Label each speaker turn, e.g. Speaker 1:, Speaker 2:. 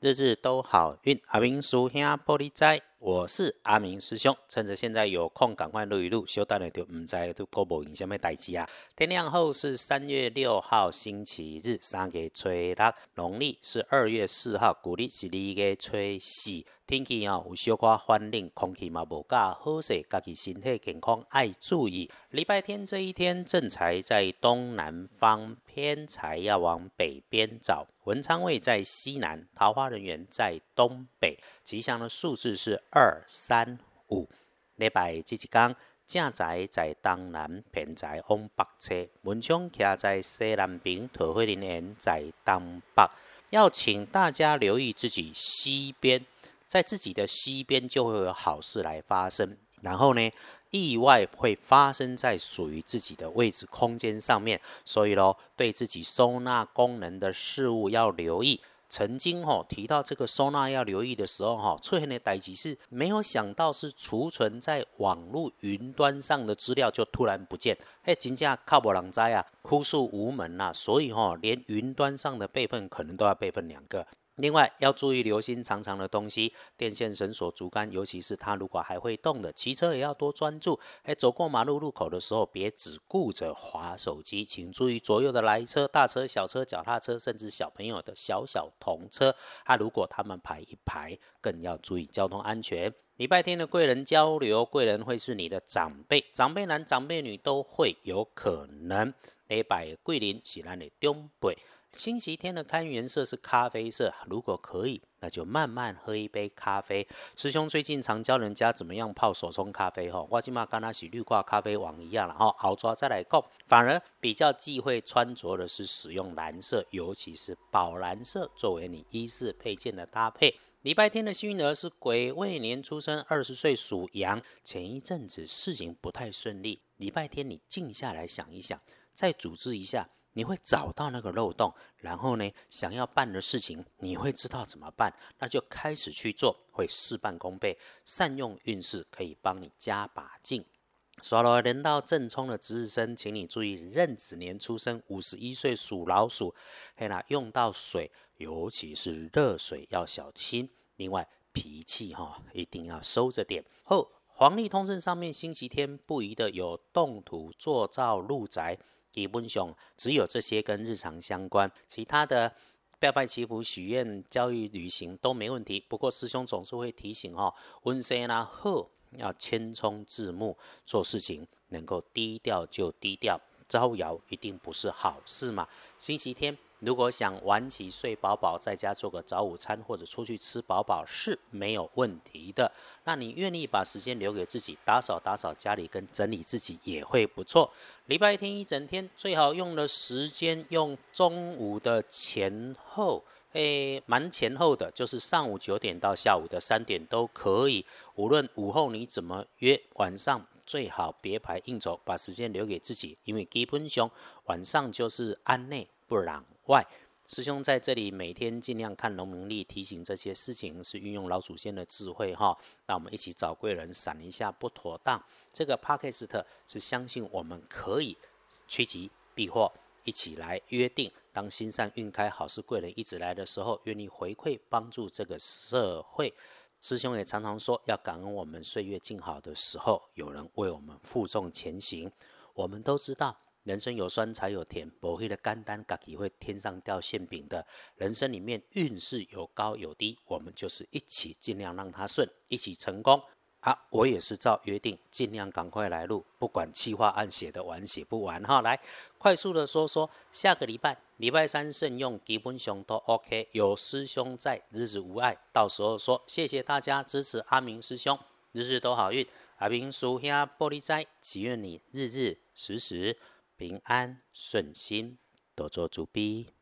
Speaker 1: 日日都好运。阿明叔兄玻璃仔，我是阿明师兄。趁着现在有空，赶快录一录，休蛋了就唔知都过无影响咩代志啊。天亮后是三月六号星期日，三月初六，农历是二月四号，古历是二月初四。天气哦有小可反冷，空气嘛无噶好势，家己身体健康爱注意。礼拜天这一天，正财在东南方，偏财要往北边找。文昌位在西南，桃花人员在东北。吉祥的数字是二、三、五。礼拜这一天，正财在东南，偏财往北侧。文昌徛在西南边，桃花人员在东北。要请大家留意自己西边。在自己的西边就会有好事来发生，然后呢，意外会发生在属于自己的位置空间上面，所以咯，对自己收纳功能的事物要留意。曾经哈提到这个收纳要留意的时候哈，出现的代际是没有想到是储存在网络云端上的资料就突然不见，嘿，真正靠不狼灾啊，哭诉无门呐，所以哈，连云端上的备份可能都要备份两个。另外要注意留心长长的东西，电线、绳索、竹竿，尤其是它如果还会动的。骑车也要多专注。哎，走过马路路口的时候，别只顾着划手机，请注意左右的来车、大车、小车、脚踏车，甚至小朋友的小小童车。啊，如果他们排一排，更要注意交通安全。礼拜天的贵人交流，贵人会是你的长辈，长辈男、长辈女都会有可能。礼拜贵人是咱的长辈。星期天的开运色是咖啡色，如果可以，那就慢慢喝一杯咖啡。师兄最近常教人家怎么样泡手冲咖啡，哈，我起码跟他洗绿挂咖啡网一样了，哈，熬抓再来供。反而比较忌讳穿着的是使用蓝色，尤其是宝蓝色作为你衣饰配件的搭配。礼拜天的幸运儿是癸未年出生，二十岁属羊。前一阵子事情不太顺利，礼拜天你静下来想一想，再组织一下。你会找到那个漏洞，然后呢，想要办的事情，你会知道怎么办，那就开始去做，会事半功倍。善用运势可以帮你加把劲。说了，轮到正冲的值日生，请你注意，壬子年出生，五十一岁属老鼠。嘿啦，用到水，尤其是热水要小心。另外，脾气哈一定要收着点。后黄历通胜上面，星期天不宜的有动土、做造、入宅。基本上只有这些跟日常相关，其他的拜拜祈福、许愿、教育、旅行都没问题。不过师兄总是会提醒哦，温生啦呵要谦冲自牧，做事情能够低调就低调，招摇一定不是好事嘛。星期天。如果想晚起睡饱饱，在家做个早午餐或者出去吃饱饱是没有问题的。那你愿意把时间留给自己，打扫打扫家里跟整理自己也会不错。礼拜天一整天最好用的时间用中午的前后，诶，蛮前后的，就是上午九点到下午的三点都可以。无论午后你怎么约，晚上最好别排应酬，把时间留给自己，因为基本上晚上就是安内不攘。外师兄在这里每天尽量看农民历，提醒这些事情是运用老祖先的智慧哈。那我们一起找贵人闪一下不妥当。这个 p a k 斯特是相信我们可以趋吉避祸，一起来约定。当心善运开，好事贵人一直来的时候，愿意回馈帮助这个社会。师兄也常常说，要感恩我们岁月静好的时候，有人为我们负重前行。我们都知道。人生有酸才有甜，不会的干单，自己会天上掉馅饼的。人生里面运势有高有低，我们就是一起尽量让它顺，一起成功。啊，我也是照约定，尽量赶快来录，不管计划案写得完写不完哈。来，快速的说说，下个礼拜礼拜三慎用，基本上都 OK。有师兄在，日子无碍。到时候说，谢谢大家支持阿明师兄，日日都好运。阿明叔兄玻璃斋，祈愿你日日时时。平安顺心，多做主逼。